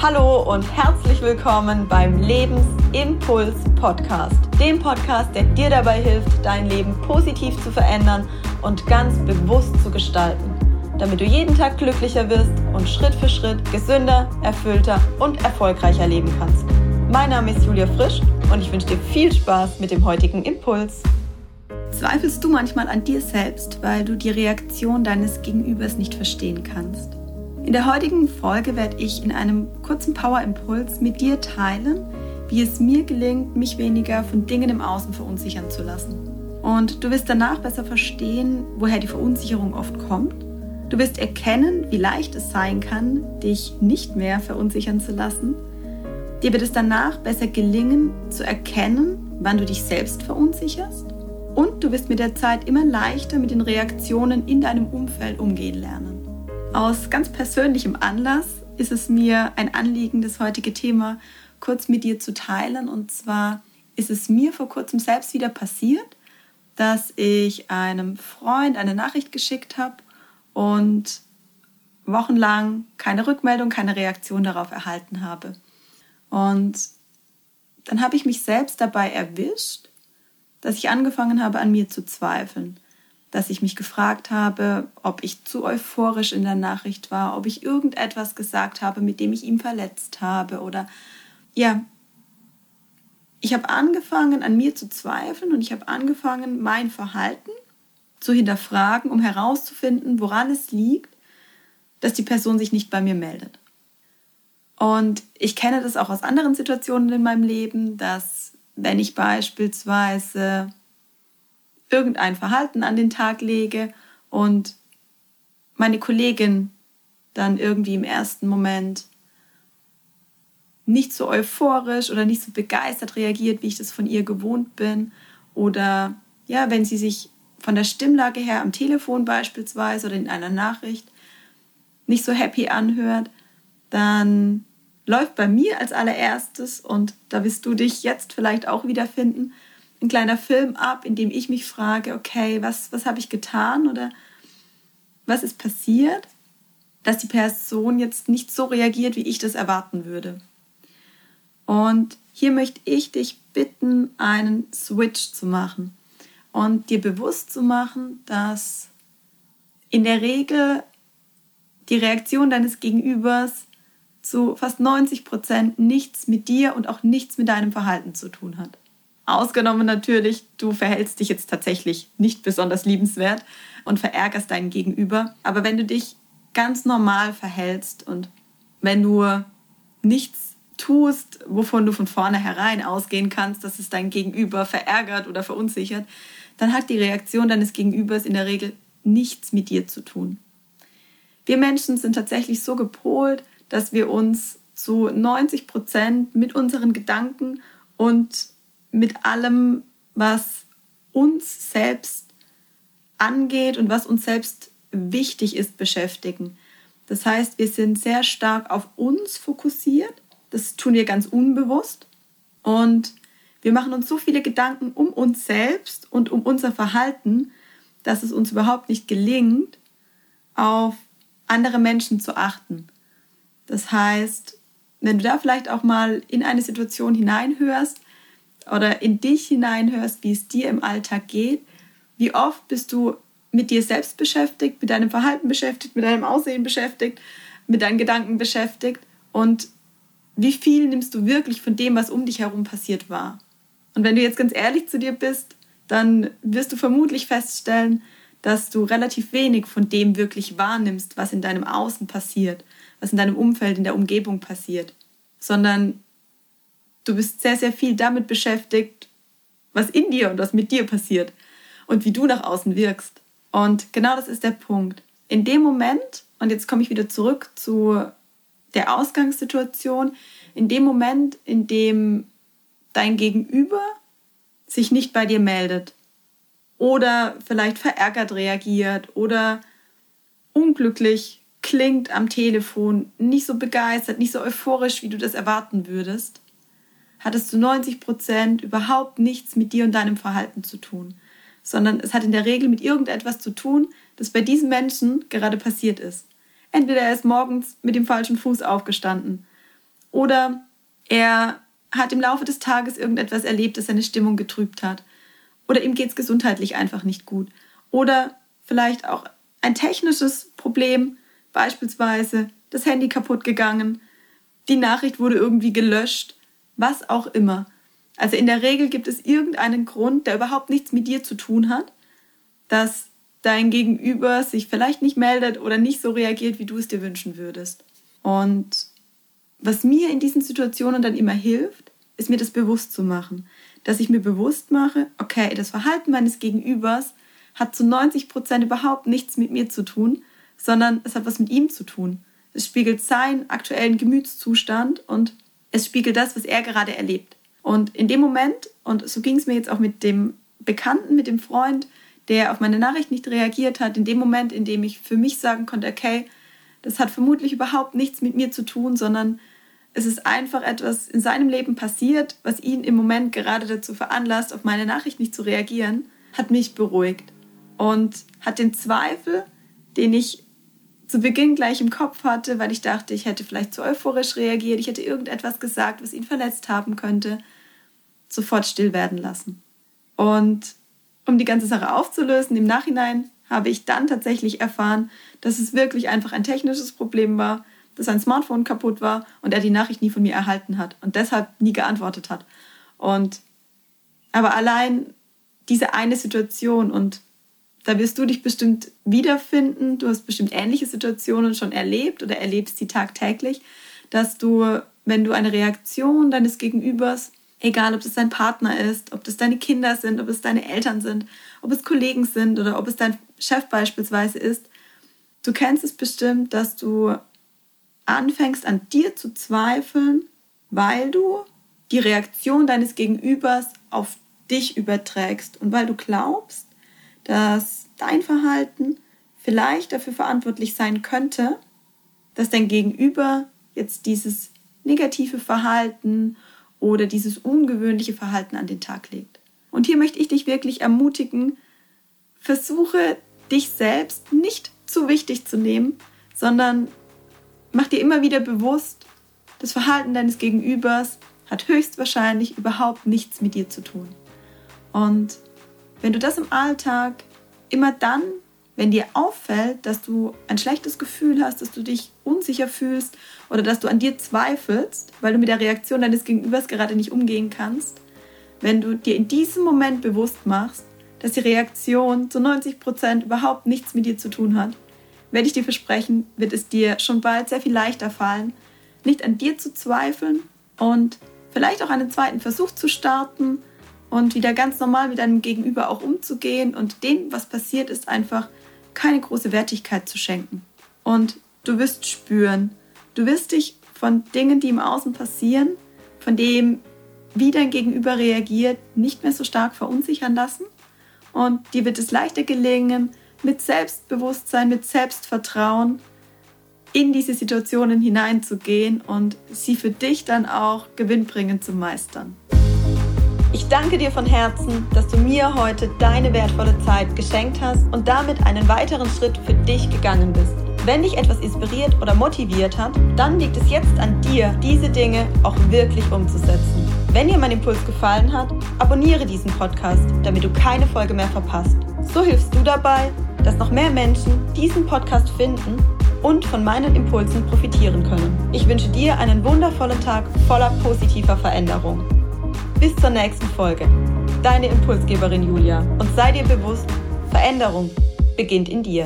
Hallo und herzlich willkommen beim Lebensimpuls Podcast, dem Podcast, der dir dabei hilft, dein Leben positiv zu verändern und ganz bewusst zu gestalten, damit du jeden Tag glücklicher wirst und Schritt für Schritt gesünder, erfüllter und erfolgreicher leben kannst. Mein Name ist Julia Frisch und ich wünsche dir viel Spaß mit dem heutigen Impuls. Zweifelst du manchmal an dir selbst, weil du die Reaktion deines Gegenübers nicht verstehen kannst? In der heutigen Folge werde ich in einem kurzen Power-Impuls mit dir teilen, wie es mir gelingt, mich weniger von Dingen im Außen verunsichern zu lassen. Und du wirst danach besser verstehen, woher die Verunsicherung oft kommt. Du wirst erkennen, wie leicht es sein kann, dich nicht mehr verunsichern zu lassen. Dir wird es danach besser gelingen, zu erkennen, wann du dich selbst verunsicherst. Und du wirst mit der Zeit immer leichter mit den Reaktionen in deinem Umfeld umgehen lernen. Aus ganz persönlichem Anlass ist es mir ein Anliegen, das heutige Thema kurz mit dir zu teilen. Und zwar ist es mir vor kurzem selbst wieder passiert, dass ich einem Freund eine Nachricht geschickt habe und wochenlang keine Rückmeldung, keine Reaktion darauf erhalten habe. Und dann habe ich mich selbst dabei erwischt, dass ich angefangen habe, an mir zu zweifeln dass ich mich gefragt habe, ob ich zu euphorisch in der Nachricht war, ob ich irgendetwas gesagt habe, mit dem ich ihn verletzt habe oder ja, ich habe angefangen an mir zu zweifeln und ich habe angefangen mein Verhalten zu hinterfragen, um herauszufinden, woran es liegt, dass die Person sich nicht bei mir meldet. Und ich kenne das auch aus anderen Situationen in meinem Leben, dass wenn ich beispielsweise irgendein Verhalten an den Tag lege und meine Kollegin dann irgendwie im ersten Moment nicht so euphorisch oder nicht so begeistert reagiert, wie ich das von ihr gewohnt bin. Oder ja, wenn sie sich von der Stimmlage her am Telefon beispielsweise oder in einer Nachricht nicht so happy anhört, dann läuft bei mir als allererstes, und da wirst du dich jetzt vielleicht auch wiederfinden, ein kleiner Film ab, in dem ich mich frage, okay, was, was habe ich getan oder was ist passiert, dass die Person jetzt nicht so reagiert, wie ich das erwarten würde. Und hier möchte ich dich bitten, einen Switch zu machen und dir bewusst zu machen, dass in der Regel die Reaktion deines Gegenübers zu fast 90 Prozent nichts mit dir und auch nichts mit deinem Verhalten zu tun hat. Ausgenommen natürlich, du verhältst dich jetzt tatsächlich nicht besonders liebenswert und verärgerst deinen Gegenüber. Aber wenn du dich ganz normal verhältst und wenn du nichts tust, wovon du von vornherein ausgehen kannst, dass es dein Gegenüber verärgert oder verunsichert, dann hat die Reaktion deines Gegenübers in der Regel nichts mit dir zu tun. Wir Menschen sind tatsächlich so gepolt, dass wir uns zu 90 Prozent mit unseren Gedanken und mit allem, was uns selbst angeht und was uns selbst wichtig ist, beschäftigen. Das heißt, wir sind sehr stark auf uns fokussiert. Das tun wir ganz unbewusst. Und wir machen uns so viele Gedanken um uns selbst und um unser Verhalten, dass es uns überhaupt nicht gelingt, auf andere Menschen zu achten. Das heißt, wenn du da vielleicht auch mal in eine Situation hineinhörst, oder in dich hineinhörst, wie es dir im Alltag geht. Wie oft bist du mit dir selbst beschäftigt, mit deinem Verhalten beschäftigt, mit deinem Aussehen beschäftigt, mit deinen Gedanken beschäftigt und wie viel nimmst du wirklich von dem, was um dich herum passiert, wahr? Und wenn du jetzt ganz ehrlich zu dir bist, dann wirst du vermutlich feststellen, dass du relativ wenig von dem wirklich wahrnimmst, was in deinem Außen passiert, was in deinem Umfeld, in der Umgebung passiert, sondern Du bist sehr, sehr viel damit beschäftigt, was in dir und was mit dir passiert und wie du nach außen wirkst. Und genau das ist der Punkt. In dem Moment, und jetzt komme ich wieder zurück zu der Ausgangssituation, in dem Moment, in dem dein Gegenüber sich nicht bei dir meldet oder vielleicht verärgert reagiert oder unglücklich klingt am Telefon, nicht so begeistert, nicht so euphorisch, wie du das erwarten würdest, hattest du 90 Prozent überhaupt nichts mit dir und deinem Verhalten zu tun, sondern es hat in der Regel mit irgendetwas zu tun, das bei diesem Menschen gerade passiert ist. Entweder er ist morgens mit dem falschen Fuß aufgestanden Oder er hat im Laufe des Tages irgendetwas erlebt, das seine Stimmung getrübt hat. Oder ihm geht es gesundheitlich einfach nicht gut. Oder vielleicht auch ein technisches Problem, beispielsweise das Handy kaputt gegangen, die Nachricht wurde irgendwie gelöscht, was auch immer. Also in der Regel gibt es irgendeinen Grund, der überhaupt nichts mit dir zu tun hat, dass dein Gegenüber sich vielleicht nicht meldet oder nicht so reagiert, wie du es dir wünschen würdest. Und was mir in diesen Situationen dann immer hilft, ist mir das bewusst zu machen. Dass ich mir bewusst mache, okay, das Verhalten meines Gegenübers hat zu 90 Prozent überhaupt nichts mit mir zu tun, sondern es hat was mit ihm zu tun. Es spiegelt seinen aktuellen Gemütszustand und es spiegelt das, was er gerade erlebt. Und in dem Moment, und so ging es mir jetzt auch mit dem Bekannten, mit dem Freund, der auf meine Nachricht nicht reagiert hat, in dem Moment, in dem ich für mich sagen konnte, okay, das hat vermutlich überhaupt nichts mit mir zu tun, sondern es ist einfach etwas in seinem Leben passiert, was ihn im Moment gerade dazu veranlasst, auf meine Nachricht nicht zu reagieren, hat mich beruhigt und hat den Zweifel, den ich zu Beginn gleich im Kopf hatte, weil ich dachte, ich hätte vielleicht zu euphorisch reagiert, ich hätte irgendetwas gesagt, was ihn verletzt haben könnte, sofort still werden lassen. Und um die ganze Sache aufzulösen, im Nachhinein habe ich dann tatsächlich erfahren, dass es wirklich einfach ein technisches Problem war, dass sein Smartphone kaputt war und er die Nachricht nie von mir erhalten hat und deshalb nie geantwortet hat. Und aber allein diese eine Situation und da wirst du dich bestimmt wiederfinden. Du hast bestimmt ähnliche Situationen schon erlebt oder erlebst sie tagtäglich, dass du, wenn du eine Reaktion deines Gegenübers, egal ob es dein Partner ist, ob das deine Kinder sind, ob es deine Eltern sind, ob es Kollegen sind oder ob es dein Chef beispielsweise ist, du kennst es bestimmt, dass du anfängst an dir zu zweifeln, weil du die Reaktion deines Gegenübers auf dich überträgst und weil du glaubst, dass dein Verhalten vielleicht dafür verantwortlich sein könnte, dass dein Gegenüber jetzt dieses negative Verhalten oder dieses ungewöhnliche Verhalten an den Tag legt. Und hier möchte ich dich wirklich ermutigen, versuche dich selbst nicht zu wichtig zu nehmen, sondern mach dir immer wieder bewusst, das Verhalten deines Gegenübers hat höchstwahrscheinlich überhaupt nichts mit dir zu tun. Und wenn du das im Alltag immer dann, wenn dir auffällt, dass du ein schlechtes Gefühl hast, dass du dich unsicher fühlst oder dass du an dir zweifelst, weil du mit der Reaktion deines Gegenübers gerade nicht umgehen kannst, wenn du dir in diesem Moment bewusst machst, dass die Reaktion zu 90 Prozent überhaupt nichts mit dir zu tun hat, werde ich dir versprechen, wird es dir schon bald sehr viel leichter fallen, nicht an dir zu zweifeln und vielleicht auch einen zweiten Versuch zu starten und wieder ganz normal mit deinem Gegenüber auch umzugehen und dem, was passiert ist, einfach keine große Wertigkeit zu schenken. Und du wirst spüren, du wirst dich von Dingen, die im Außen passieren, von dem, wie dein Gegenüber reagiert, nicht mehr so stark verunsichern lassen. Und dir wird es leichter gelingen, mit Selbstbewusstsein, mit Selbstvertrauen in diese Situationen hineinzugehen und sie für dich dann auch gewinnbringend zu meistern. Ich danke dir von Herzen, dass du mir heute deine wertvolle Zeit geschenkt hast und damit einen weiteren Schritt für dich gegangen bist. Wenn dich etwas inspiriert oder motiviert hat, dann liegt es jetzt an dir, diese Dinge auch wirklich umzusetzen. Wenn dir mein Impuls gefallen hat, abonniere diesen Podcast, damit du keine Folge mehr verpasst. So hilfst du dabei, dass noch mehr Menschen diesen Podcast finden und von meinen Impulsen profitieren können. Ich wünsche dir einen wundervollen Tag voller positiver Veränderung. Bis zur nächsten Folge. Deine Impulsgeberin Julia. Und sei dir bewusst, Veränderung beginnt in dir.